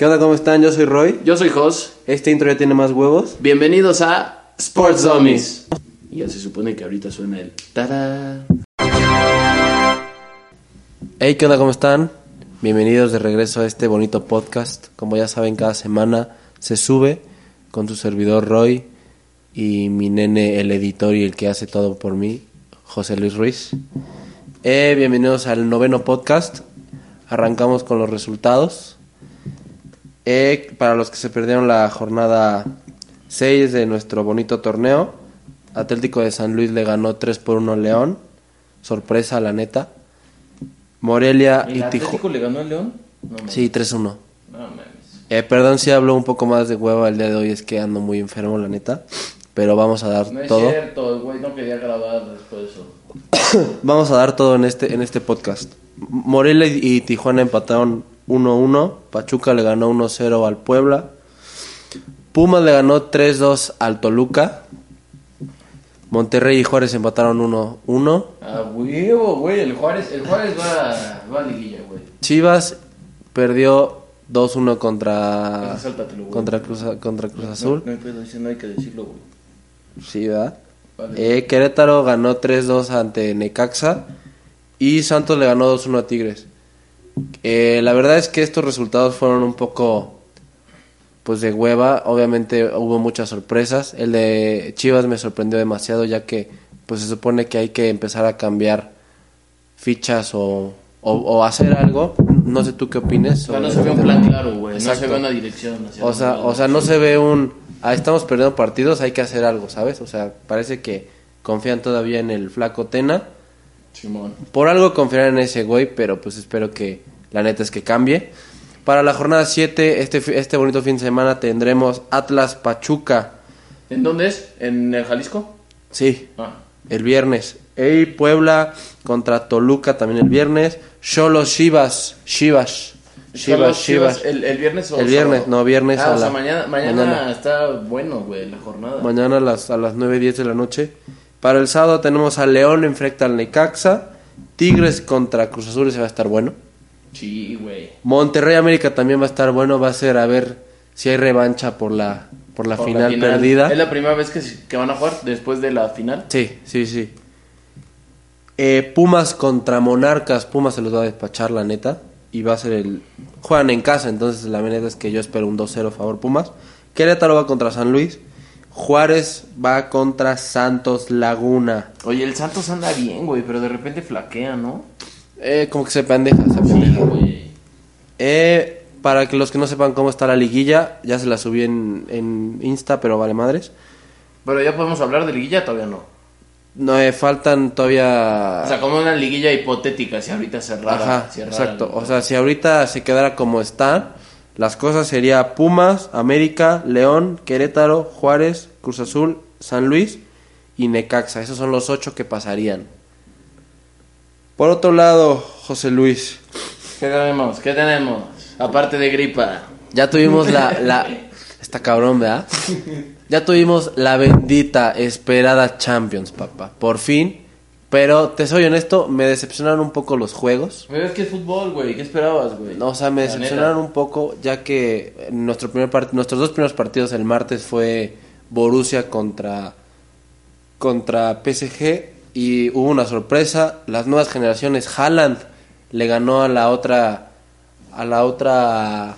¿Qué onda? ¿Cómo están? Yo soy Roy. Yo soy Jos. Este intro ya tiene más huevos. Bienvenidos a Sports Dummies. Y ya se supone que ahorita suena el tada. Hey, ¿qué onda? ¿Cómo están? Bienvenidos de regreso a este bonito podcast. Como ya saben, cada semana se sube con su servidor Roy y mi nene, el editor y el que hace todo por mí, José Luis Ruiz. Eh, bienvenidos al noveno podcast. Arrancamos con los resultados. Eh, para los que se perdieron la jornada 6 de nuestro bonito torneo, Atlético de San Luis le ganó 3 por 1 al León. Sorpresa, la neta. Morelia ¿El y Atlético Tijuana. le ganó al León? No. Sí, 3-1. No. Eh, perdón si hablo un poco más de hueva el día de hoy, es que ando muy enfermo, la neta. Pero vamos a dar No es todo. cierto, el güey no quería grabar después de eso. Vamos a dar todo en este, en este podcast. Morelia y Tijuana empataron 1-1. Pachuca le ganó 1-0 al Puebla. Pumas le ganó 3-2 al Toluca. Monterrey y Juárez empataron 1-1. Ah, huevo, güey. El Juárez, el Juárez va, va a liguilla, güey. Chivas perdió 2-1 contra, contra, Cruz, contra Cruz Azul. No, no hay pedo, ese no hay que decirlo, güey. Sí, ¿verdad? Vale. Eh, Querétaro ganó 3-2 ante Necaxa y Santos le ganó 2-1 a Tigres. Eh, la verdad es que estos resultados fueron un poco pues de hueva, obviamente hubo muchas sorpresas. El de Chivas me sorprendió demasiado ya que pues se supone que hay que empezar a cambiar fichas o, o- o hacer algo. No sé tú qué opines. O sea, no se ve un este plan tema. claro, güey. No se ve una dirección. O sea, o sea, no se ve un... Ah, estamos perdiendo partidos, hay que hacer algo, ¿sabes? O sea, parece que confían todavía en el flaco Tena. Simón. Por algo confiarán en ese güey, pero pues espero que la neta es que cambie. Para la jornada 7, este, este bonito fin de semana tendremos Atlas Pachuca. ¿En dónde es? ¿En el Jalisco? Sí, Ah. el viernes. Ey, Puebla contra Toluca también el viernes. Cholos Chivas, Chivas, Chivas, Chivas. ¿El, el viernes o El viernes, sábado? no, viernes Ah, a o sea, mañana, mañana, mañana. está bueno, güey, la jornada. Mañana a las, a las 9 10 de la noche. Para el sábado tenemos a León enfrenta al Necaxa. Tigres contra Cruz Azul, ese va a estar bueno. Sí, güey. Monterrey América también va a estar bueno. Va a ser a ver si hay revancha por la, por la, Por final, perdida. ¿Es la primera vez que, que van a jugar después de la final? Sí, sí, sí. Eh, Pumas contra Monarcas. Pumas se los va a despachar, la neta. Y va a ser el. Juegan en casa, entonces la neta es que yo espero un 2-0 a favor Pumas. Querétaro va contra San Luis. Juárez va contra Santos Laguna. Oye, el Santos anda bien, güey, pero de repente flaquea, ¿no? Eh, como que se pendeja, se pendeja. Eh, para que los que no sepan cómo está la liguilla, ya se la subí en, en Insta, pero vale madres. Pero ya podemos hablar de liguilla, todavía no. No, eh, faltan todavía... O sea, como una liguilla hipotética, si ahorita cerrara. Ajá, cerrara exacto. O sea, si ahorita se quedara como está, las cosas sería Pumas, América, León, Querétaro, Juárez, Cruz Azul, San Luis y Necaxa. Esos son los ocho que pasarían. Por otro lado, José Luis, ¿Qué tenemos? ¿Qué tenemos? Aparte de gripa. ya tuvimos la... la... Está cabrón, ¿verdad? Ya tuvimos la bendita, esperada Champions, papá. Por fin. Pero, te soy honesto, me decepcionaron un poco los juegos. Pero es que es fútbol, güey. ¿Qué esperabas, güey? No, o sea, me La decepcionaron neta. un poco, ya que nuestro primer part- nuestros dos primeros partidos el martes fue Borussia contra, contra PSG y hubo una sorpresa. Las nuevas generaciones, Haaland le ganó a la otra, a la otra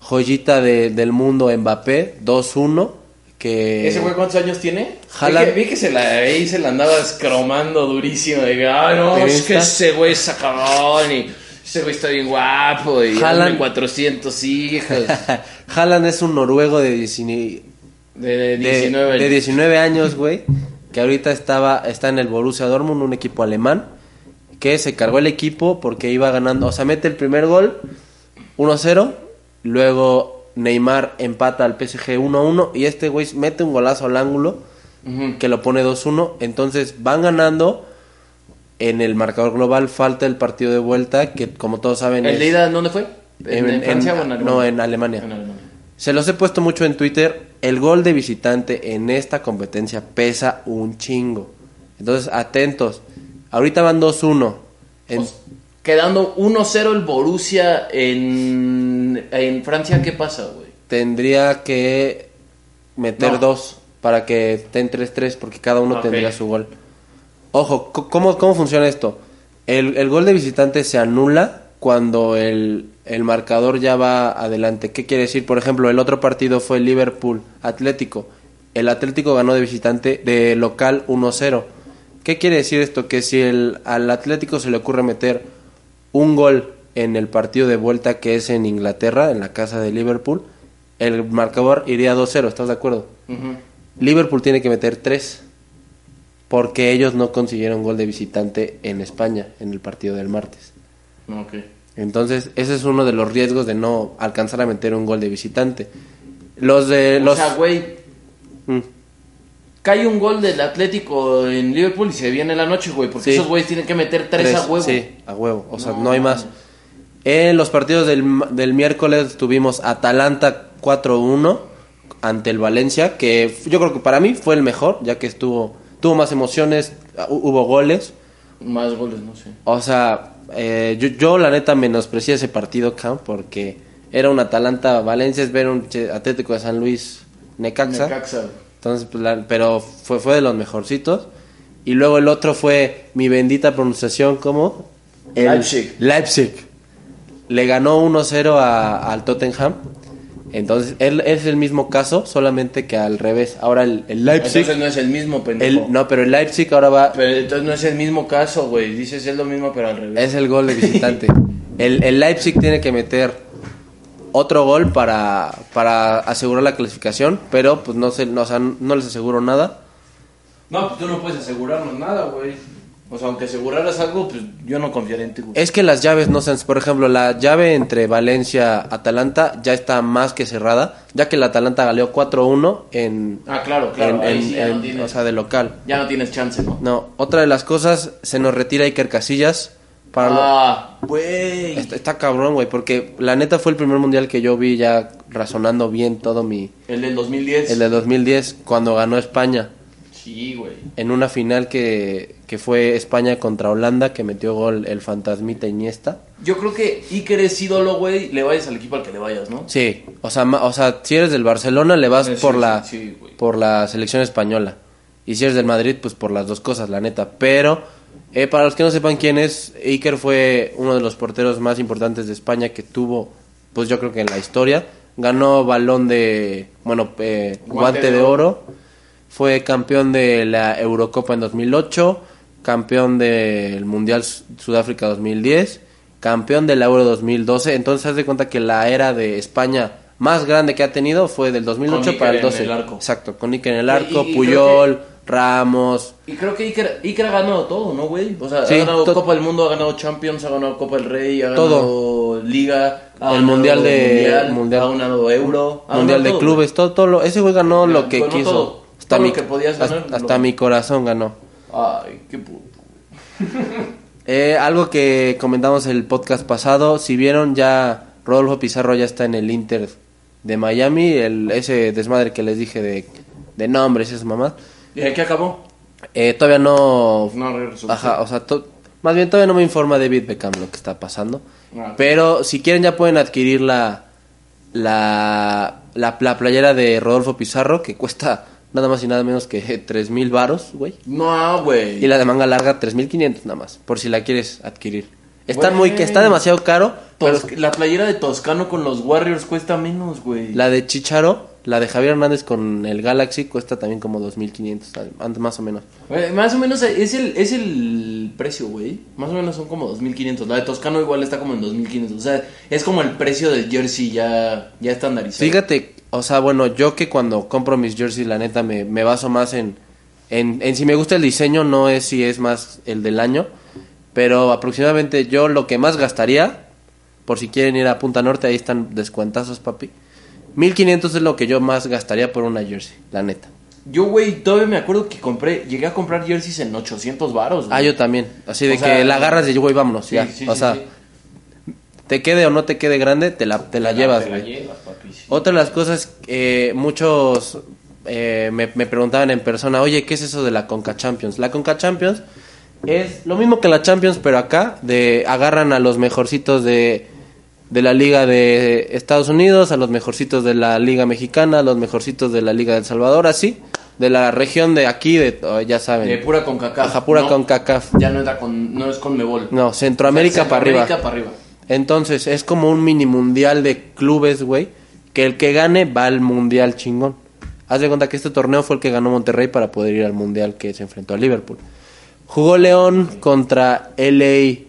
joyita de- del mundo, Mbappé, 2-1. Que ¿Ese güey cuántos años tiene? Haaland- Vi que, vi que se la, ahí se la andaba escromando durísimo. De que, ay, no, ¿En es que ese güey es sacabón y ese güey está bien guapo y Haaland- hazme 400 hijos. Haaland es un noruego de 19, De, de de, 19 de 19 años, güey, que ahorita estaba está en el Borussia Dortmund, un equipo alemán, que se cargó el equipo porque iba ganando, o sea, mete el primer gol 1-0 Luego Neymar empata al PSG 1-1 y este güey mete un golazo al ángulo que lo pone 2-1. Entonces van ganando en el marcador global. Falta el partido de vuelta que como todos saben ¿El es- de ida dónde fue? ¿En, en Francia o en Alemania? No, en Alemania. En Alemania. Se los he puesto mucho en Twitter. El gol de visitante en esta competencia pesa un chingo. Entonces, atentos. Ahorita van 2-1. En- Pues, quedando 1-0 el Borussia en, en Francia, ¿qué pasa, güey? tendría que meter No. dos para que estén 3-3 porque cada uno tendría su gol. Ojo, ¿cómo, cómo funciona esto? El, el gol de visitante se anula cuando el, el marcador ya va adelante. ¿Qué quiere decir? Por ejemplo, el otro partido fue Liverpool Atlético. El Atlético ganó de visitante de local 1-0. ¿Qué quiere decir esto? Que si el, al Atlético se le ocurre meter un gol en el partido de vuelta que es en Inglaterra, en la casa de Liverpool, el marcador iría 2-0, ¿estás de acuerdo? Liverpool tiene que meter 3 porque ellos no consiguieron gol de visitante en España en el partido del martes. Ok. Entonces, ese es uno de los riesgos de no alcanzar a meter un gol de visitante. Los de O los sea, güey, Mm. cae un gol del Atlético en Liverpool y se viene la noche, güey, porque Sí. esos güeyes tienen que meter tres, Tres, a huevo. Sí, a huevo. O sea, No, no, hay más. En los partidos del, del miércoles tuvimos Atalanta 4-1 ante el Valencia, que yo creo que para mí fue el mejor, ya que estuvo tuvo más emociones, hu- hubo goles. Más goles, no sé. O sea, eh, yo, yo la neta menosprecié ese partido, Cam, porque era un Atalanta-Valencia, es ver un Atlético de San Luis Necaxa. Necaxa. Entonces, pues, la- pero fue, fue de los mejorcitos. Y luego el otro fue mi bendita pronunciación, ¿cómo? El- Leipzig. Leipzig. Le ganó 1-0 a- al Tottenham. Entonces, él es el mismo caso, solamente que al revés. Ahora el, el Leipzig. Entonces no es el mismo, pendejo. el- no, pero el Leipzig ahora va. Pero entonces no es el mismo caso, güey. Dices es lo mismo, pero al revés. Es el gol de visitante. el, el Leipzig tiene que meter otro gol para, para asegurar la clasificación, pero pues no, se, no, o sea, no les aseguro nada. No, pues tú no puedes asegurarnos nada, güey. O sea, aunque aseguraras algo, pues yo no confiaré en ti, güey. Es que las llaves no se han... Por ejemplo, la llave entre Valencia-Atalanta ya está más que cerrada, ya que el Atalanta galeó 4-1 en... Ah, claro, claro. en- ahí en- sí ya no en- tienes- o sea, de local. Ya no tienes chance, ¿no? No, otra de las cosas, se nos retira Iker Casillas. Para Ah, güey. está, está cabrón, güey, porque la neta fue el primer mundial que yo vi ya razonando bien todo mi... El del 2010. El de 2010, cuando ganó España. Sí, güey. En una final que, que fue España contra Holanda, que metió gol el fantasmita Iniesta. Yo creo que Iker es ídolo, güey. Le vayas al equipo al que le vayas, ¿no? Sí, o sea, ma- o sea, si eres del Barcelona le vas Sí, por sí, la sí, por la selección española. Y si eres del Madrid, pues por las dos cosas, la neta. Pero eh, para los que no sepan quién es, Iker fue uno de los porteros más importantes de España que tuvo, pues yo creo que en la historia. Ganó balón de, bueno, eh, guante, de oro. Fue campeón de la Eurocopa en 2008, campeón del Mundial Su- Sudáfrica 2010, campeón del Euro 2012. Entonces, haz de cuenta que la era de España más grande que ha tenido fue del 2008 Con para el Iker en 12. el arco. Exacto, con Iker en el arco, Y- y creo Puyol, Ramos. Y creo que Iker, Iker ha ganado todo, ¿no, güey? O sea, Sí, ha ganado Copa del Mundo, ha ganado Champions, ha ganado Copa del Rey, ha Todo. ganado Liga, ha El ganado Mundial de- Mundial, Mundial. ha ganado Euro, ha Mundial ganado de todo, clubes, todo, todo lo, ese güey ganó lo que quiso. todo. hasta Todo mi, lo que podías ganar, hasta, lo- hasta mi corazón ganó. Ay, qué puto. Eh, algo que comentamos el podcast pasado, si vieron ya Rodolfo Pizarro ya está en el Inter de Miami, el, ese desmadre que les dije de, de nombres y esas mamás. ¿Y en qué acabó? Eh, todavía no... No. Ajá, o sea, to- más bien todavía no me informa David Beckham lo que está pasando. Ah. Pero si quieren ya pueden adquirir la, la, la, la playera de Rodolfo Pizarro que cuesta nada más y nada menos que tres mil varos, güey. No, güey. Y la de manga larga 3500 nada más, por si la quieres adquirir. Está Güey. muy que está demasiado caro, pero la playera de Toscano con los Warriors cuesta menos, güey. la de Chicharo, la de Javier Hernández con el Galaxy cuesta también como 2500, antes más o menos. Más o menos es el, es el precio, güey. Más o menos son como 2500. La de Toscano igual está como en 2500. O sea, es como el precio del jersey ya, ya estandarizado. Fíjate, o sea, bueno, yo que cuando compro mis jerseys, la neta, me, me baso más en, en, en si me gusta el diseño, no es si es más el del año, pero aproximadamente yo lo que más gastaría por si quieren ir a Punta Norte, ahí están descuentazos, papi. 1500 es lo que yo más gastaría por una jersey, la neta. Yo, güey, todavía me acuerdo que compré, llegué a comprar jerseys en 800 varos. Ah, yo también. Así de O que sea, la agarras y güey, vámonos, Sí, ya. sí, o sí, sea, te quede o no te quede grande, te la, te la llevas, Te la güey. llevas, papi, sí. Otra de las cosas, eh, muchos eh, me, me preguntaban en persona, oye, ¿qué es eso de la Conca Champions? La Conca Champions es lo mismo que la Champions, pero acá de agarran a los mejorcitos de, de la Liga de Estados Unidos, a los mejorcitos de la Liga Mexicana, a los mejorcitos de la Liga de El Salvador, así, de la región de aquí, de, oh, ya saben. De pura con cacao. Ajá, pura CONCACAF. Ya no entra con, no es con Mebol. No, Centroamérica para arriba. Centroamérica para arriba. Entonces, es como un mini mundial de clubes, güey. Que el que gane va al mundial chingón. Haz de cuenta que este torneo fue el que ganó Monterrey para poder ir al mundial que se enfrentó a Liverpool. Jugó León contra LA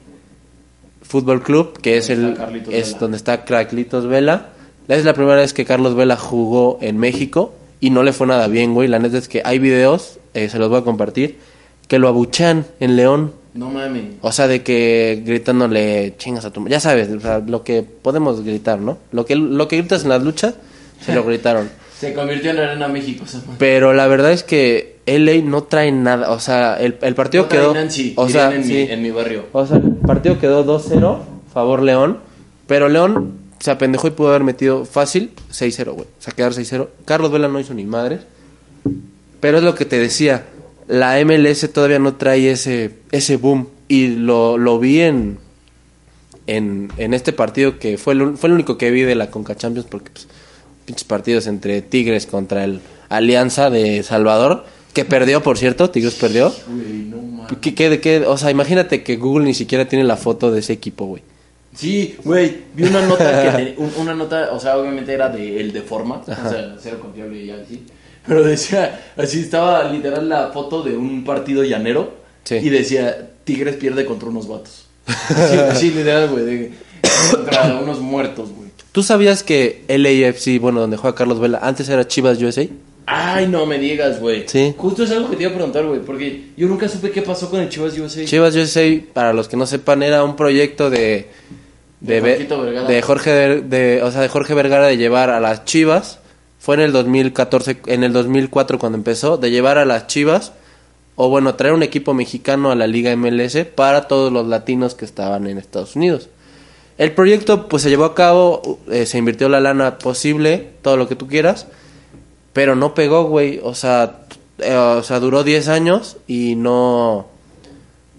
Fútbol Club, que es el es Vela. donde está Carlitos Vela. Es la primera vez que Carlos Vela jugó en México y no le fue nada bien, güey. La neta es que hay videos, eh, se los voy a compartir, que lo abuchan en León. No mames. O sea, de que gritándole chingas a tu... Ya sabes, o sea, lo que podemos gritar, ¿no? Lo que, lo que gritas en las luchas, se lo gritaron. Se convirtió en Arena México. esa. Pero la verdad es que LA no trae nada. O sea, el, el partido No quedó... Nancy, o sea, en, sí. mi, en mi barrio. O sea, el partido quedó 2-0, favor León. Pero León se apendejó y pudo haber metido fácil 6-0, güey. O sea, quedar 6-0. Carlos Vela no hizo ni madres. Pero es lo que te decía. La MLS todavía no trae ese, ese boom. Y lo, lo vi en, en, en este partido que fue el, fue el único que vi de la Conca Champions. Porque, pues, pinches partidos entre Tigres contra el Alianza de Salvador. Que perdió, por cierto. Tigres perdió. Güey, no. ¿Qué, qué? O sea, imagínate que Google ni siquiera tiene la foto de ese equipo, güey. Sí, güey, vi una nota que una nota, o sea, obviamente era de el de forma, o sea, cero confiable y así. Pero decía, así estaba literal la foto de un partido llanero Sí. y decía, Tigres pierde contra unos vatos. Así, así, literal, güey, de- contra unos muertos, güey. ¿Tú sabías que LAFC, bueno, donde juega Carlos Vela, antes era Chivas USA? Ay, no me digas, güey. Sí. Justo es algo que te iba a preguntar, güey, porque yo nunca supe qué pasó con el Chivas USA. Chivas USA, para los que no sepan, era un proyecto de De Vergara. de Jorge Ver- de, o sea, de Jorge Vergara de llevar a las Chivas. Fue en el 2014, en el 2004 cuando empezó, de llevar a las Chivas o bueno, traer un equipo mexicano a la Liga MLS para todos los latinos que estaban en Estados Unidos. El proyecto pues se llevó a cabo, eh, se invirtió la lana posible, todo lo que tú quieras, pero no pegó, güey, o sea, eh, o sea, duró 10 años y no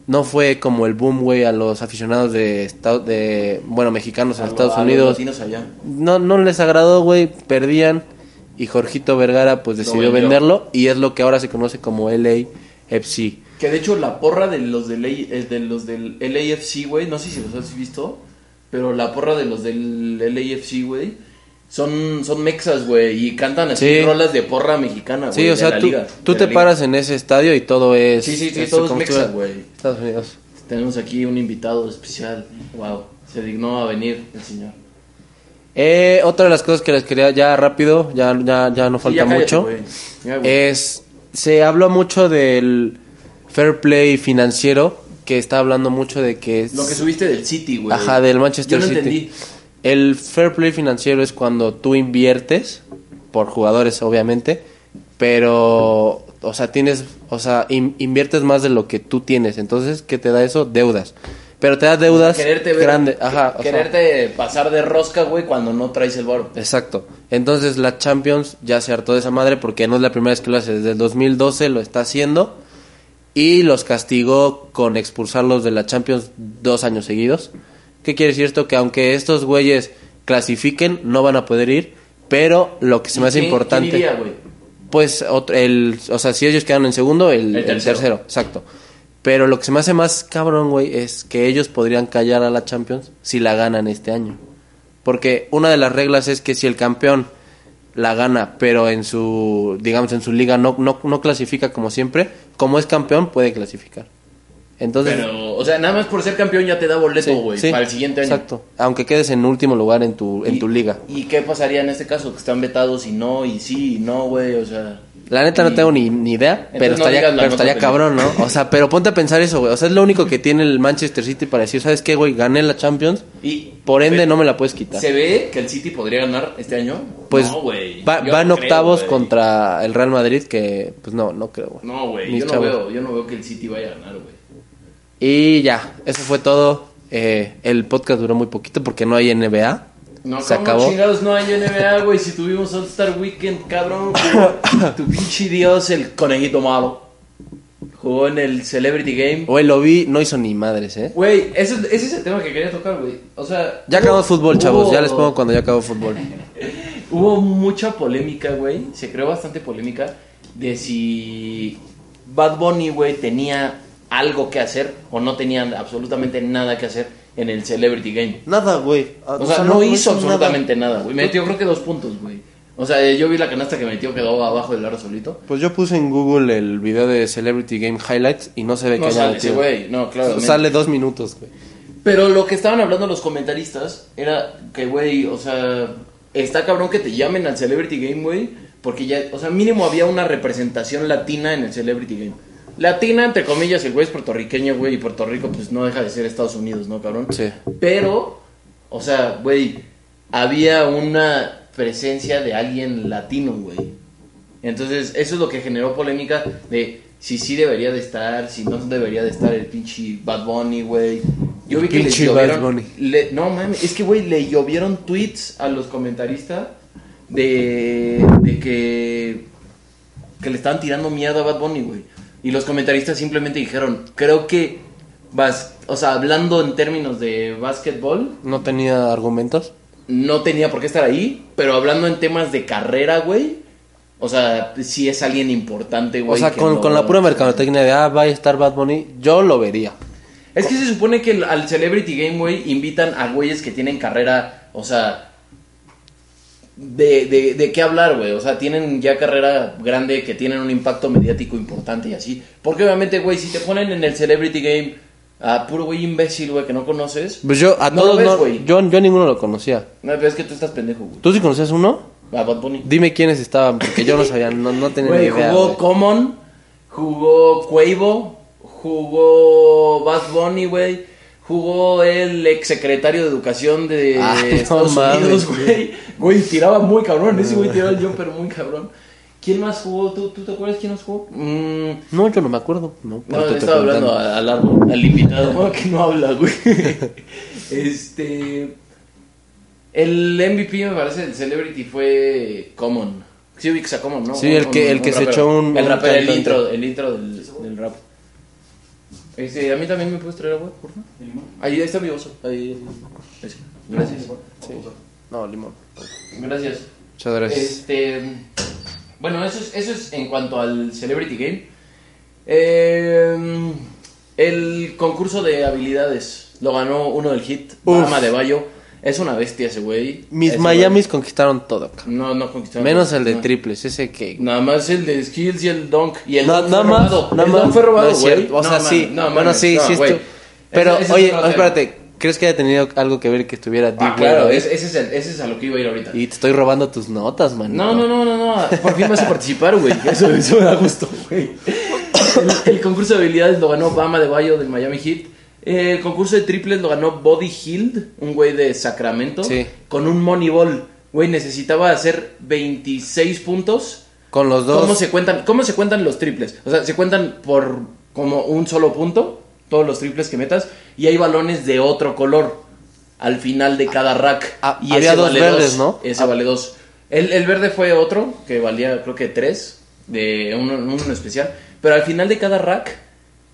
no fue como el boom, güey, a los aficionados de de bueno, mexicanos en Estados a los Unidos. latinos allá. No no les agradó, güey, perdían y Jorgito Vergara pues decidió venderlo y es lo que ahora se conoce como LAFC. Que de hecho la porra de los del, eh, de los del LAFC, güey, no sé si los has visto, pero la porra de los del LAFC, güey, son, son mexas, güey, y cantan así Sí. rolas de porra mexicana, güey. Sí, o de sea, la tú, liga, tú de te liga. paras en ese estadio y todo es Sí, sí, sí, es todo es como mexa, estuviera- güey. Estados Unidos. Tenemos aquí un invitado especial, wow, se dignó a venir el señor. Eh, otra de las cosas que les quería ya rápido, ya ya ya no Sí, falta ya mucho. Ya, es se habló mucho del fair play financiero que está hablando mucho de que es Lo que subiste del City, güey. ajá del Manchester Yo no City entendí. el fair play financiero es cuando tú inviertes por jugadores obviamente pero o sea tienes o sea in- inviertes más de lo que tú tienes entonces qué te da eso deudas pero te da deudas Quererte ver, grandes ajá quererte pasar de rosca, güey, cuando no traes el baro. Exacto. Entonces la Champions ya se hartó de esa madre porque no es la primera vez que lo hace. Desde el 2012 lo está haciendo y los castigó con expulsarlos de la Champions dos años seguidos. ¿Qué quiere decir esto? Que aunque estos güeyes clasifiquen, no van a poder ir. Pero lo que se me hace ¿Quién- importante... iría, güey? Pues el, el, o sea, si ellos quedan en segundo, el, El el tercero. tercero. exacto. Pero lo que se me hace más cabrón, güey, es que ellos podrían callar a la Champions si la ganan este año. Porque una de las reglas es que si el campeón la gana, pero en su, digamos, en su liga no, no, no clasifica como siempre, como es campeón puede clasificar. Entonces, Pero, o sea, nada más por ser campeón ya te da boleto, güey, sí, para el siguiente año. Exacto. Aunque quedes en último lugar en tu, en tu liga. ¿Y qué pasaría en este caso? Que están vetados y no, y sí, y no, güey, o sea... La neta no tengo ni, ni idea, pero no estaría, pero estaría cabrón, ¿no? O sea, pero ponte a pensar eso, güey. O sea, es lo único que tiene el Manchester City para decir, ¿sabes qué, güey? Gané la Champions, Y por ende no me la puedes quitar. ¿Se ve que el City podría ganar este año? Pues no, güey. va, van no octavos contra el Real Madrid, que pues no, no creo, güey. No, güey. Yo no veo, yo no veo que el City vaya a ganar, güey. Y ya, eso fue todo. Eh, el podcast duró muy poquito porque no hay NBA. No, Se ¿cómo acabó. chingados no hay NBA, güey? Si tuvimos All-Star Weekend, cabrón. jugó tu pinche dios, el conejito malo. Jugó en el Celebrity Game. Güey, lo vi, no hizo ni madres, ¿eh? Güey, ese, es- ese es el tema que quería tocar, güey. O sea... Ya hubo- acabó el fútbol, chavos. Ya les pongo cuando ya acabó fútbol. Hubo mucha polémica, güey. Se creó bastante polémica de si Bad Bunny, güey, tenía algo que hacer o no tenía absolutamente nada que hacer en el Celebrity Game. Nada, güey. O sea, no, hizo absolutamente nada, güey. Metió creo que dos puntos, güey. O sea, yo vi la canasta que metió, quedó abajo del aro solito. Pues yo puse en Google el video de Celebrity Game Highlights y no se ve No que haya sale metido. güey, no, claro. Sale dos minutos, güey. Pero lo que estaban hablando los comentaristas era que, güey, o sea, está cabrón que te llamen al Celebrity Game, güey, porque ya, o sea, mínimo había una representación latina en el Celebrity Game. Latina, entre comillas, el güey es puertorriqueño, güey, y Puerto Rico, pues no deja de ser Estados Unidos, ¿no, cabrón? Sí. Pero, o sea, güey, había una presencia de alguien latino, güey. Entonces, eso es lo que generó polémica de si sí debería de estar, si no debería de estar el pinche Bad Bunny, güey. Yo vi que le Pinche Bad llovieron... Bunny. le- no, mames, es que, güey, le llovieron tweets a los comentaristas de, de que, que le estaban tirando mierda a Bad Bunny, güey. Y los comentaristas simplemente dijeron, creo que, vas, o sea, hablando en términos de básquetbol, No tenía argumentos. no tenía por qué estar ahí, pero hablando en temas de carrera, güey, o sea, sí es alguien importante, güey. o sea, con, no- con la pura mercadotecnia de, ah, va a estar Bad Bunny, yo lo vería. Es que se supone que al Celebrity Game, güey, invitan a güeyes que tienen carrera, o sea, de, de, de qué hablar, güey. O sea, tienen ya carrera grande, que tienen un impacto mediático importante y así. Porque obviamente, güey, si te ponen en el Celebrity Game a puro güey imbécil, güey, que no conoces. Pues yo, a No todos ves, no, güey. yo, yo a ninguno lo conocía. No, pero es que tú estás pendejo, güey. ¿Tú sí conocías uno? A Bad Bunny. Dime quiénes estaban, porque yo no sabía, no, no tenía Güey, ni idea. jugó güey. Common, jugó Quavo, jugó Bad Bunny, güey. Jugó el ex secretario de educación de Ah, no Estados Unidos, güey. güey. Tiraba muy cabrón. Ese güey tiraba el jumper muy cabrón. ¿Quién más jugó? ¿Tú, tú te acuerdas quién más jugó? Mm, No, yo no me acuerdo. No, no, te estaba hablando al árbol, al invitado, que no habla, güey. Este. El MVP, me parece, del Celebrity fue Common. Sí, ubicas a Common, ¿no? Sí, el que- el que se echó un- El rapero, el intro, el intro del, del rap. Este, a mí también me puedes traer agua, por favor. Ahí está mi oso. Ahí. Ese. Gracias. Sí. No, limón. Gracias. Muchas gracias. Este, bueno, eso es, eso es en cuanto al Celebrity Game. Eh, el concurso de habilidades lo ganó uno del hit, Uf. Bama de Bayo. Es una bestia ese güey. Mis Ese Miamis conquistaron todo, cabrón. No, no conquistaron. Menos el de no. triples, ese que... Nada más el de skills y el dunk. Y el No, dunk nada fue más, robado. nada el más. dunk fue robado, No güey. O sea, sí. bueno, sí, sí. Pero, Ese- ese es oye, espérate. ¿Crees que haya tenido algo que ver que estuviera Ah, Deep claro, ahí? es- ese, es el- ese es a lo que iba a ir ahorita. Y te estoy robando tus notas, man. No, no, no, no, no. Por fin vas a participar, güey. Eso, eso me da gusto, güey. El, el concurso de habilidades lo ganó Bama de Bayo del Miami Heat. El concurso de triples lo ganó Body Hield, un güey de Sacramento. Sí. Con un Moneyball. Güey, necesitaba hacer 26 puntos. Con los dos. ¿Cómo se cuentan? ¿Cómo se cuentan los triples? O sea, se cuentan por como un solo punto, todos los triples que metas, y hay balones de otro color al final de cada rack. Ah, y había ese dos vale verdes, dos. ¿no? Ese Ah. vale dos. El, el verde fue otro, que valía creo que tres, de uno, uno especial. Pero al final de cada rack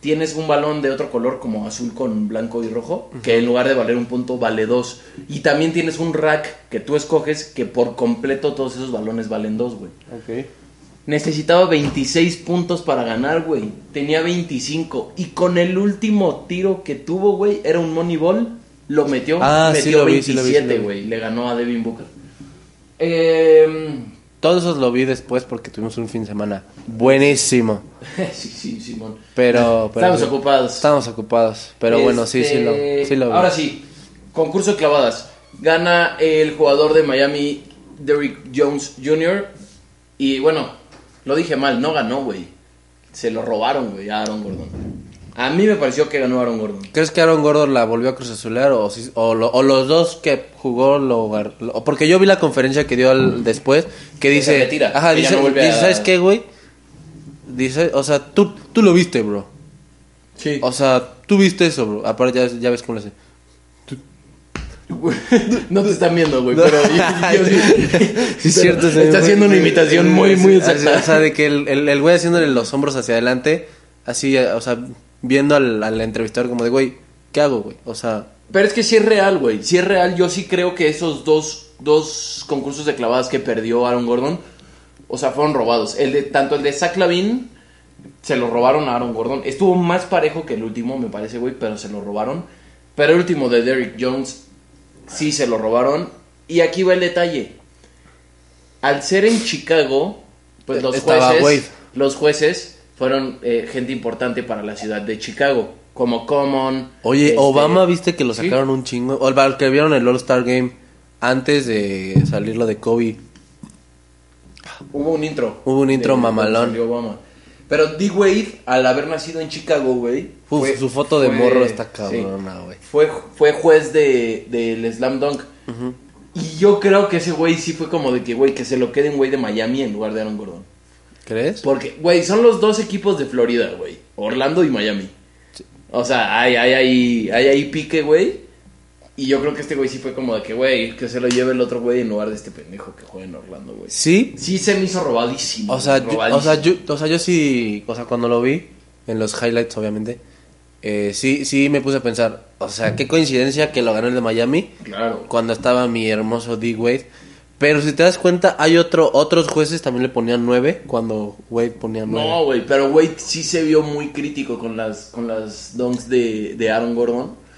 tienes un balón de otro color, como azul con blanco y rojo, que en lugar de valer un punto vale dos. Y también tienes un rack que tú escoges, que por completo todos esos balones valen dos, güey. Ok. Necesitaba 26 puntos para ganar, güey. Tenía 25. Y con el último tiro que tuvo, güey, era un Moneyball. Lo metió. Ah, sí metió sí lo vi, sí 27, lo vi. güey. Le ganó a Devin Booker. Eh, Todos esos lo vi después porque tuvimos un fin de semana buenísimo. sí, sí, Simón. Pero. pero Estamos ocupados. Estamos ocupados. Pero bueno, sí, sí lo, Este, sí lo vi. Ahora sí, concurso de clavadas. Gana el jugador de Miami, Derrick Jones Jr. Y bueno, Lo dije mal, no ganó, güey. Se lo robaron, güey, a Aaron Gordon. A mí me pareció que ganó Aaron Gordon. ¿Crees que Aaron Gordon la volvió a cruzazulear o, si- o, lo- o los dos que jugó lo, lo- Porque yo vi la conferencia que dio al- después que dice... se retira, Ajá, que ya dice, no dice, a- ¿sabes qué, güey? Dice, o sea, tú, tú lo viste, bro. Sí. O sea, tú viste eso, bro. Aparte ya, ya ves cómo le hace. no te están viendo, güey, pero yo, yo sí. Es cierto. Está haciendo una imitación muy, muy exacta. O sea, de que el, el, el güey haciéndole los hombros hacia adelante, así, o sea, viendo al, al entrevistador como de, güey, ¿qué hago, güey? O sea, Pero es que sí es real, güey. Si es real, yo sí creo que esos dos, dos concursos de clavadas que perdió Aaron Gordon, o sea, fueron robados. El de, tanto el de Zach Lavin, se lo robaron a Aaron Gordon. Estuvo más parejo que el último, me parece, güey, pero se lo robaron. Pero el último de Derrick Jones, sí se lo robaron. Y aquí va el detalle. Al ser en Chicago, pues los Estaba jueces, Wade. los jueces fueron eh, gente importante para la ciudad de Chicago. Como Common. Oye, este, Obama, ¿viste que lo sí. sacaron un chingo? O que vieron el All-Star Game antes de salir lo de Kobe. Hubo un intro. Hubo un intro de- mamalón. Obama. Pero D. Wade, al haber nacido en Chicago, güey. Su foto de fue- morro está cabrona, güey. Fue, fue juez de, del Slam Dunk. Y yo creo que ese güey sí fue como de que, güey, que se lo quede un güey de Miami en lugar de Aaron Gordon. ¿Crees? Porque, güey, son los dos equipos de Florida, güey. Orlando y Miami. O sea, hay, hay, hay, hay ahí pique, güey. Y yo creo que este güey sí fue como de que, güey, que se lo lleve el otro güey en lugar de este pendejo que juega en Orlando, güey. Sí. Sí se me hizo robadísimo. O sea, güey, yo, o, robadísimo. sea, yo, o sea, yo sí, o sea, cuando lo vi, en los highlights, obviamente, eh, sí, sí me puse a pensar, o sea, qué coincidencia que lo ganó el de Miami Claro. cuando estaba mi hermoso D. Wade. Pero si te das cuenta, hay otro, otros jueces también le ponían nueve cuando Wade ponía nueve. No, güey, pero güey sí se vio muy crítico con las con las dunks de, de Aaron Gordon.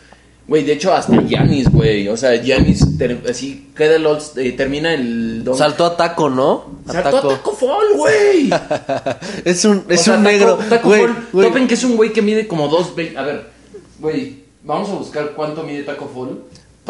Güey, de hecho hasta Giannis, güey, o sea, Giannis ter- así queda el eh, termina el dunk. Saltó a taco, ¿no? A Saltó a Taco Fall, güey. es un, es O sea, un Taco- negro. Taco güey, Fall, topen que es un güey que mide como dos A ver, güey, vamos a buscar cuánto mide Taco Fall.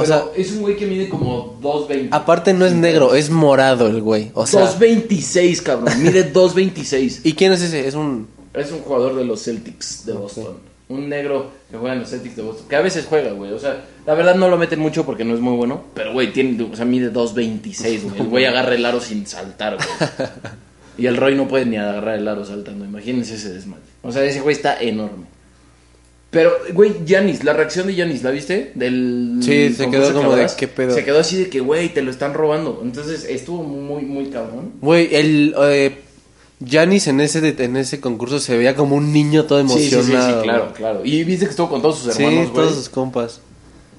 Pero sea- es un güey que mide como 2.20. Aparte no es negro, es morado el güey. O sea, 2.26, cabrón. Mide 2.26. ¿y quién es ese? Es un Es un jugador de los Celtics de Boston. Un negro que juega en los Celtics de Boston. Que a veces juega, güey. O sea, la verdad no lo meten mucho porque no es muy bueno. Pero, güey, tiene, o sea, mide 2.26, güey. El güey agarra el aro sin saltar, güey. Y el Roy no puede ni agarrar el aro saltando. Imagínense ese desmadre. O sea, ese güey está enorme. Pero, güey, Yanis, la reacción de Yanis, ¿la viste? Del Sí, se quedó como de. ¿qué pedo? Se quedó así de que, güey, te lo están robando. Entonces, estuvo muy, muy cabrón. Güey, el eh, Giannis en ese en ese concurso se veía como un niño todo Sí, sí, sí, emocionado. sí, claro, claro. Y viste que estuvo con todos sus Sí, hermanos, güey. todos sus compas.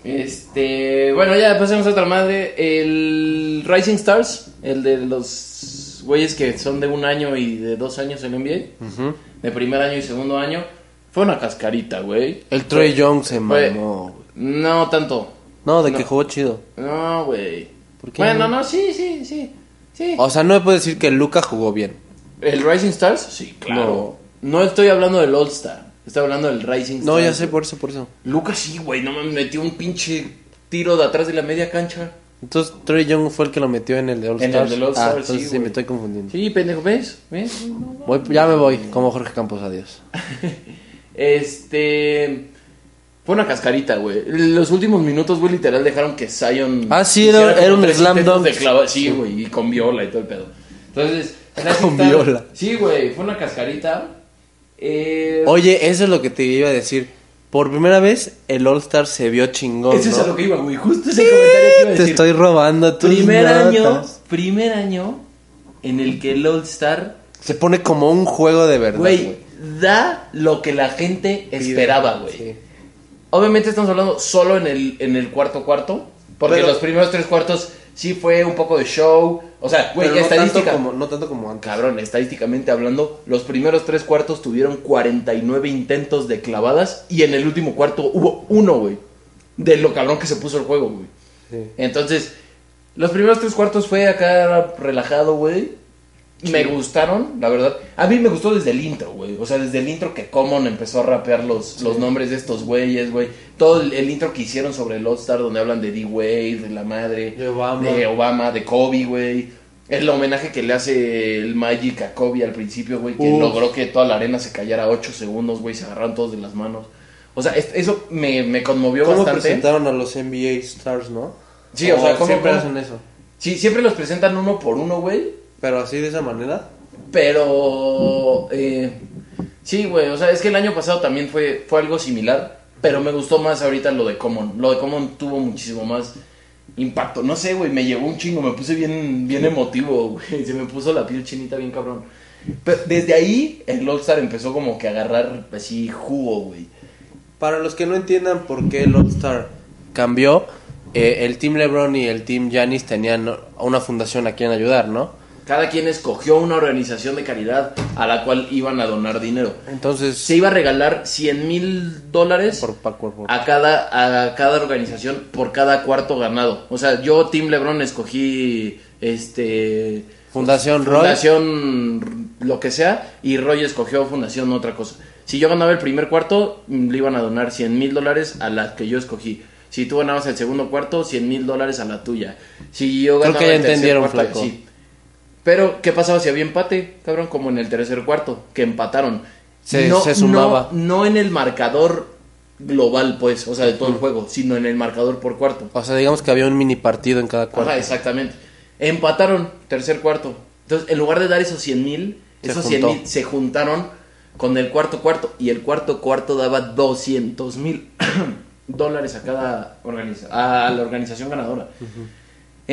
Este, bueno, ya pasemos a otra madre. El Rising Stars, el de los güeyes que son de un año y de dos años en NBA, Ujú. de primer año y segundo año, fue una cascarita, güey. El Troy Fue- Young se mamó. güey. No tanto. No, de que jugó chido. No, güey. ¿Por qué Bueno, no? no, sí, sí, sí. Sí. O sea, no me puedes decir que Luca jugó bien. ¿El Rising Stars? Sí, claro. No, estoy hablando del All Star. Estoy hablando del Rising Stars. No, ya sé, por eso, por eso. Lucas sí, güey. No me metió un pinche tiro de atrás de la media cancha. Entonces, Troy Young fue el que lo metió en el de All En el Stars. del All ah, Stars, entonces sí, sí, me estoy confundiendo. Sí, pendejo, ¿ves? ¿Ves? Voy- ya me voy, como Jorge Campos, adiós. Este. Fue una cascarita, güey. Los últimos minutos, güey, literal dejaron que Zion. Ah, sí, era- era un slam dunk. de clava- Sí, güey, y con viola y todo el pedo. Entonces. Con Star- viola. Sí, güey, fue una cascarita. Eh, Oye, eso es lo que te iba a decir. Por primera vez, el All Star se vio chingón. Eso es ¿no? a lo que iba, güey. Justo ese comentario que iba a Te decir. estoy robando tus primer año, notas. primer año en el que el All Star, Se pone como un juego de verdad, güey. Da lo que la gente esperaba, güey. Sí. Obviamente estamos hablando solo en el, en el cuarto cuarto, porque Pero- los primeros tres cuartos sí fue un poco de show. O sea, güey, Pero no tanto, estadística. como, no tanto como antes. Cabrón, estadísticamente hablando, los primeros tres cuartos tuvieron 49 intentos de clavadas y en el último cuarto hubo uno, güey. De lo cabrón que se puso el juego, güey. Sí. Entonces, los primeros tres cuartos fue acá relajado, güey. Me gustaron, la verdad. A mí me gustó desde el intro, güey. O sea, desde el intro que Common empezó a rapear los, los nombres de estos güeyes, güey. Todo el, el intro que hicieron sobre el All Star, donde hablan de D-Wade, de la madre, De Obama. de Obama, de Kobe, güey. El homenaje que le hace el Magic a Kobe al principio, güey, que Uf. logró que toda la arena se callara 8 segundos, güey, se agarraron todos de las manos. O sea, es- eso me, me conmovió ¿Cómo bastante. presentaron a los NBA Stars, no? Sí, o sea, ¿cómo- siempre cómo? hacen eso. Sí, siempre los presentan uno por uno, güey. Pero así de esa manera. Pero, eh, sí, güey, o sea, es que el año pasado también fue, fue algo similar, pero me gustó más ahorita lo de Common. Lo de Common tuvo muchísimo más impacto. No sé, güey, me llegó un chingo, me puse bien, bien emotivo, güey, se me puso la piel chinita bien cabrón. Pero desde ahí el All-Star empezó como que a agarrar así jugo, güey. Para los que no entiendan por qué el All-Star cambió, eh, el Team LeBron y el Team Giannis tenían una fundación a quien ayudar, ¿no? Cada quien escogió una organización de caridad a la cual iban a donar dinero. Entonces, Se iba a regalar 100 mil dólares por, por, a cada, a cada organización por cada cuarto ganado. O sea, yo, Team LeBron, escogí este Fundación Roy. Fundación lo que sea y Roy escogió Fundación otra cosa. Si yo ganaba el primer cuarto, mm, le iban a donar 100 mil dólares a la que yo escogí. Si tú ganabas el segundo cuarto, 100 mil dólares a la tuya. Si yo Creo ganaba que ya el entendieron, cuarto, flaco. sí. Pero, ¿qué pasaba si había empate? Cabrón, como en el tercer cuarto, que empataron. Se- se sumaba. No, no en el marcador global, pues, o sea, de todo el juego, sino en el marcador por cuarto. O sea, digamos que había un mini partido en cada cuarto. Ajá, exactamente. Empataron, tercer cuarto. Entonces, en lugar de dar esos 100 mil, esos 100 juntó. mil se juntaron con el cuarto cuarto. Y el cuarto cuarto daba 200 mil dólares a cada organización, a la organización ganadora.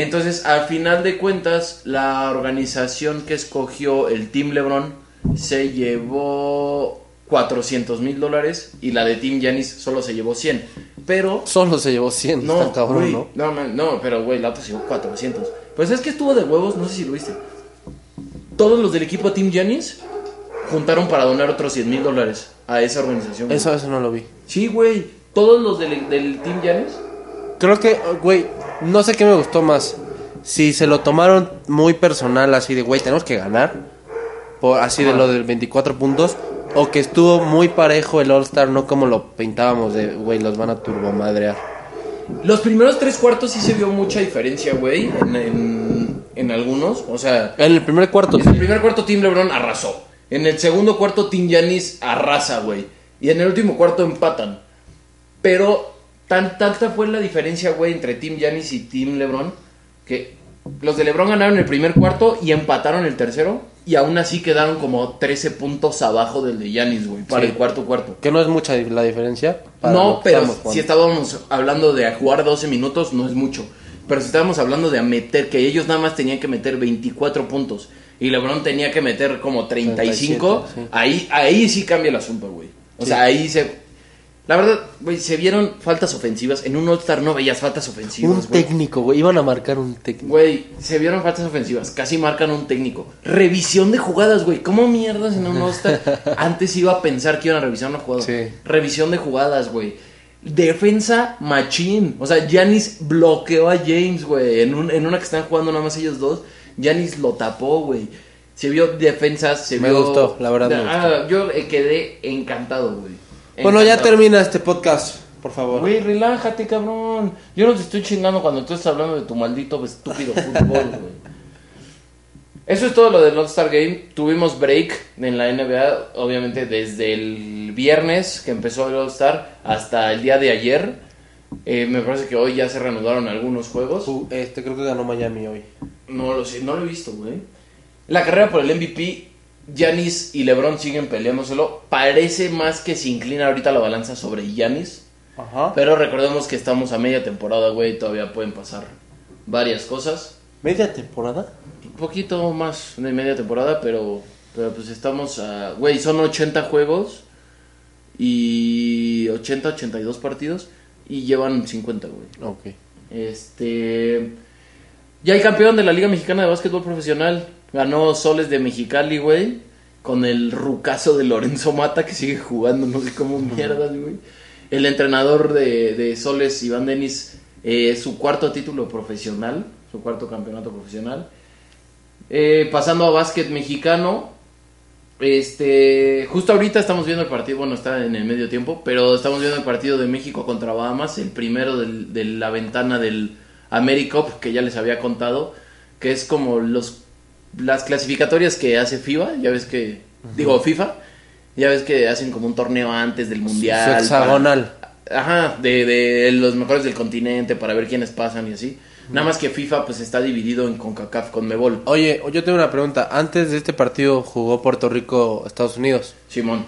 Entonces, al final de cuentas, la organización que escogió el Team LeBron se llevó 400 mil dólares y la de Team Giannis solo se llevó 100. Pero Solo se llevó 100, no, está cabrón, ¿no? no, man, no, pero güey, la otra se llevó 400. Pues es que estuvo de huevos, no sé si lo viste. Todos los del equipo Team Giannis juntaron para donar otros 100 mil dólares a esa organización. Eso, eso no lo vi. Sí, güey, todos los del, del Team Giannis. Creo que, güey, no sé qué me gustó más. Si se lo tomaron muy personal, así de, güey, tenemos que ganar. Por, así de lo del 24 puntos. O que estuvo muy parejo el All-Star, no como lo pintábamos de, güey, los van a turbomadrear. Los primeros tres cuartos sí se vio mucha diferencia, güey, en, en, en algunos. O sea, En el primer cuarto, en el primer cuarto Team LeBron arrasó. En el segundo cuarto Team Giannis arrasa, güey. Y en el último cuarto empatan. Pero tan, tanta fue la diferencia, güey, entre Team Giannis y Team LeBron que los de LeBron ganaron el primer cuarto y empataron el tercero. Y aún así quedaron como 13 puntos abajo del de Giannis, güey, para Sí. el cuarto cuarto. que no es mucha la diferencia. No, pero si estábamos hablando de jugar 12 minutos, no es mucho. Pero si estábamos hablando de meter, que ellos nada más tenían que meter 24 puntos y LeBron tenía que meter como 35, 37, sí. ahí, ahí sí cambia el asunto, güey. O Sí. sea, ahí se... La verdad, güey, se vieron faltas ofensivas. En un All-Star no veías faltas Un ofensivas, güey. técnico, güey, iban a marcar un técnico. Güey, se vieron faltas ofensivas. Casi marcan un técnico. Revisión de jugadas, güey. ¿Cómo mierdas en un All-Star antes iba a pensar que iban a revisar una jugada? Sí. Revisión de jugadas, güey. Defensa machín. O sea, Janis bloqueó a James, güey. En, un- en una que están jugando nada más ellos dos. Janis lo tapó, güey. Se vio defensas, se Me vio... gustó, la verdad me Ah, Yo eh, quedé encantado, güey. Bueno, ya termina este podcast, por favor. Güey, relájate, cabrón. Yo no te estoy chingando cuando tú estás hablando de tu maldito estúpido fútbol, güey. Eso es todo lo del All-Star Game. Tuvimos break en la NBA, obviamente desde el viernes que empezó el All-Star hasta el día de ayer. Eh, me parece que hoy ya se reanudaron algunos juegos. Uh, Este creo que ganó Miami hoy. No lo sé, no lo he visto, güey. La carrera por el MVP, Giannis y LeBron siguen peleándoselo. Parece más que se inclina ahorita la balanza sobre. Ajá. Pero recordemos que estamos a media temporada, güey. Todavía pueden pasar varias cosas. ¿Media temporada? Un poquito más de media temporada, pero, pero pues estamos a... Güey, son 80 juegos y 80, 82 partidos y llevan 50, güey. Ok. Este... Ya hay campeón de la Liga Mexicana de Básquetbol Profesional. Ganó Soles de Mexicali, güey. Con el rucazo de Lorenzo Mata que sigue jugando, no sé cómo mierdas, güey. El entrenador de, de Soles, Iván Denis, eh, su cuarto título profesional, su cuarto campeonato profesional. Eh, pasando a básquet mexicano, este, justo ahorita estamos viendo el partido, bueno, está en el medio tiempo, pero estamos viendo el partido de México contra Bahamas, el primero del- de la ventana del AmeriCup que ya les había contado, que es como los las clasificatorias que hace FIBA, ya ves que, digo FIFA, ya ves que hacen como un torneo antes del mundial. Su hexagonal. para- ajá, de, de los mejores del continente para ver quiénes pasan y así. Nada más que FIFA pues está dividido en CONCACAF con Mebol. Oye, yo tengo una pregunta. Antes de este partido jugó Puerto Rico, Estados Unidos. Simón,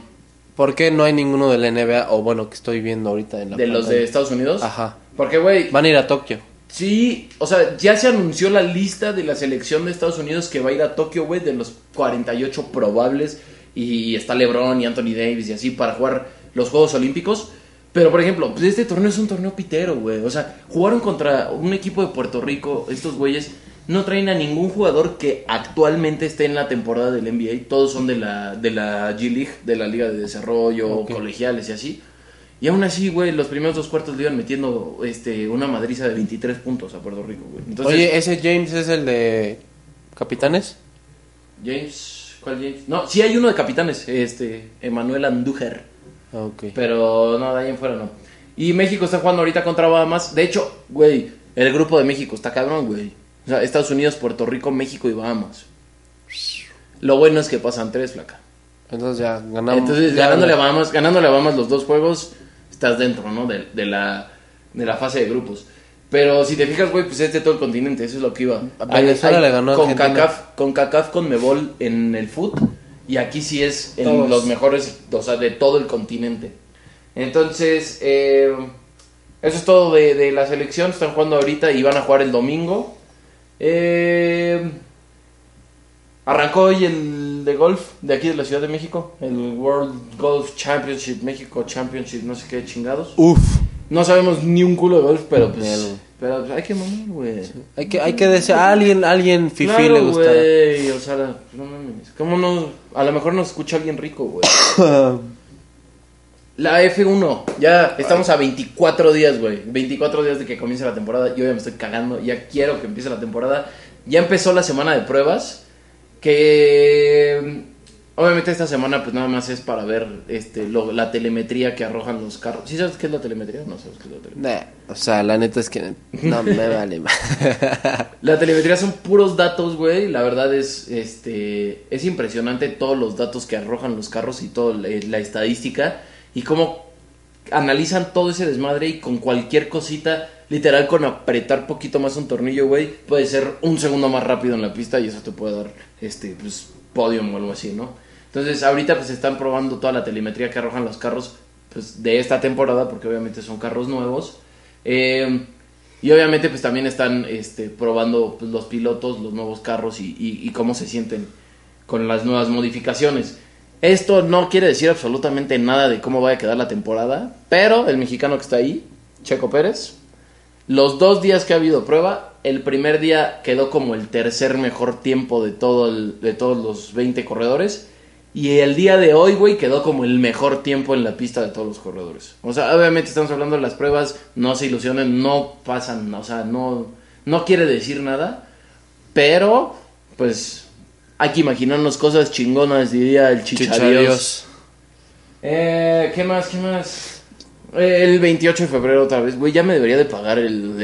¿Por qué no hay ninguno de la NBA o bueno que estoy viendo ahorita en la de los de Estados Unidos. Ajá. Porque, güey, Van a ir a Tokio. Sí, o sea, ya se anunció la lista de la selección de Estados Unidos que va a ir a Tokio, güey, de los 48 probables. Y está LeBron y Anthony Davis y así para jugar los Juegos Olímpicos. Pero, por ejemplo, pues este torneo es un torneo pitero, güey. O sea, jugaron contra un equipo de Puerto Rico. Estos güeyes no traen a ningún jugador que actualmente esté en la temporada del NBA. Todos son de la, de la G-League, de la Liga de Desarrollo, colegiales y así. Y aún así, güey, los primeros dos cuartos le iban metiendo este, una madriza de 23 puntos a Puerto Rico, güey. Entonces, Oye, ese James es el de Capitanes. James, ¿cuál James? No, sí hay uno de capitanes, este, Emanuel Andújar. Ah, Ok. Pero no, de ahí en fuera no. Y México está jugando ahorita contra Bahamas. De hecho, güey, el grupo de México está cabrón, güey. O sea, Estados Unidos, Puerto Rico, México y Bahamas. Lo bueno es que pasan tres, flaca. Entonces ya ganamos. Entonces, ya- ganándole a Bahamas, ganándole a Bahamas los dos juegos, estás dentro, ¿no? De, de la, de la fase de grupos. Pero si te fijas, güey, pues es de todo el continente, eso es lo que iba. A Venezuela le ganó a con. CACAF, con CACAF, con Mebol en el foot, y aquí sí es en Todos. los mejores, o sea, de todo el continente. Entonces, eh, eso es todo de, de la selección, están jugando ahorita y van a jugar el domingo. Eh, Arrancó hoy el de golf de aquí de la Ciudad de México, el World Golf Championship, México Championship, no sé qué chingados. Uf. No sabemos ni un culo de golf, pero pues, pero pues, hay que mamar, güey. Hay que, hay que decir, a alguien, alguien fifi Claro, le gustará. güey, o sea, no mames. ¿Cómo no? A lo mejor nos escucha alguien rico, güey. La F1, ya estamos a 24 días, güey. 24 días de que comience la temporada. Yo ya me estoy cagando, ya quiero que empiece la temporada. Ya empezó la semana de pruebas. Que obviamente esta semana, pues nada más es para ver este lo- la telemetría que arrojan los carros. ¿Sí sabes qué es la telemetría? No sabes qué es la telemetría. Nah, o sea, la neta es que no me vale. La telemetría son puros datos, güey. La verdad es, este, es impresionante todos los datos que arrojan los carros y toda la, la estadística y cómo analizan todo ese desmadre y con cualquier cosita, literal con apretar poquito más un tornillo, güey, puede ser un segundo más rápido en la pista y eso te puede dar, este, pues, podium o algo así, ¿no? Entonces, ahorita pues están probando toda la telemetría que arrojan los carros, pues, de esta temporada, porque obviamente son carros nuevos. Eh, y obviamente pues también están este, probando pues, los pilotos, los nuevos carros y, y- y cómo se sienten con las nuevas modificaciones. Esto no quiere decir absolutamente nada de cómo va a quedar la temporada, pero el mexicano que está ahí, Checo Pérez, los dos días que ha habido prueba, el primer día quedó como el tercer mejor tiempo de, todo el- de todos los 20 corredores. Y el día de hoy, güey, quedó como el mejor tiempo en la pista de todos los corredores. O sea, obviamente estamos hablando de las pruebas, no se ilusionen, no pasan, o sea, no, no quiere decir nada. Pero, pues, hay que imaginarnos cosas chingonas, diría el chichadios. Eh, ¿qué más? ¿Qué más? El 28 de febrero otra vez, güey, ya me debería de pagar el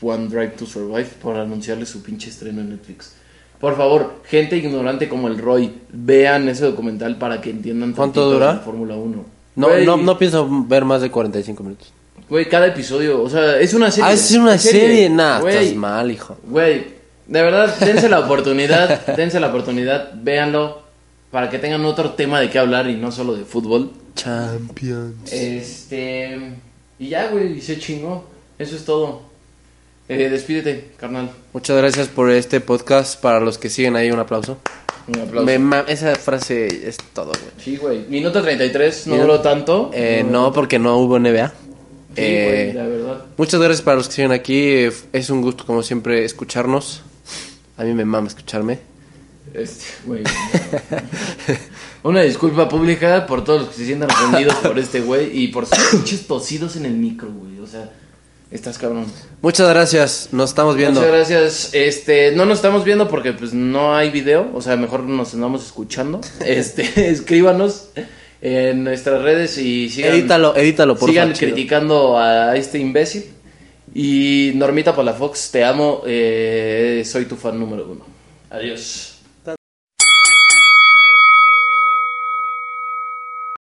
F1 Drive to Survive por anunciarle su pinche estreno en Netflix. Por favor, gente ignorante como el Roy, vean ese documental para que entiendan ¿Cuánto dura? Fórmula 1. No, Güey, no, no pienso ver más de 45 minutos. Güey, cada episodio, o sea, es una serie. Ah, es una serie. Nah, Güey, estás mal, hijo. Güey, de verdad, dense la oportunidad, dense la oportunidad, véanlo, para que tengan otro tema de qué hablar y no solo de fútbol. Champions. Este. Y ya, güey, se chingó. Eso es todo. Eh, despídete, carnal. Muchas gracias por este podcast. Para los que siguen ahí, un aplauso. Un aplauso. Me esa frase es todo, güey. Sí, güey. Minuto 33, no duró tanto. Eh, no, porque no hubo NBA. Sí, Eh, güey, la verdad. muchas gracias para los que siguen aquí. Eh, Es un gusto, como siempre, escucharnos. A mí me mama escucharme. Este, güey. Una disculpa pública por todos los que se sientan ofendidos por este güey y por sus pinches tosidos en el micro, güey. O sea, estás cabrón. Muchas gracias. Nos estamos viendo. Muchas gracias. Este, no nos estamos viendo porque pues no hay video, o sea, mejor nos andamos escuchando. Este, escríbanos en nuestras redes y sigan Edítalo, edítalo, por sigan criticando a este imbécil. Y Normita Palafox, te amo, eh, soy tu fan número uno. Adiós.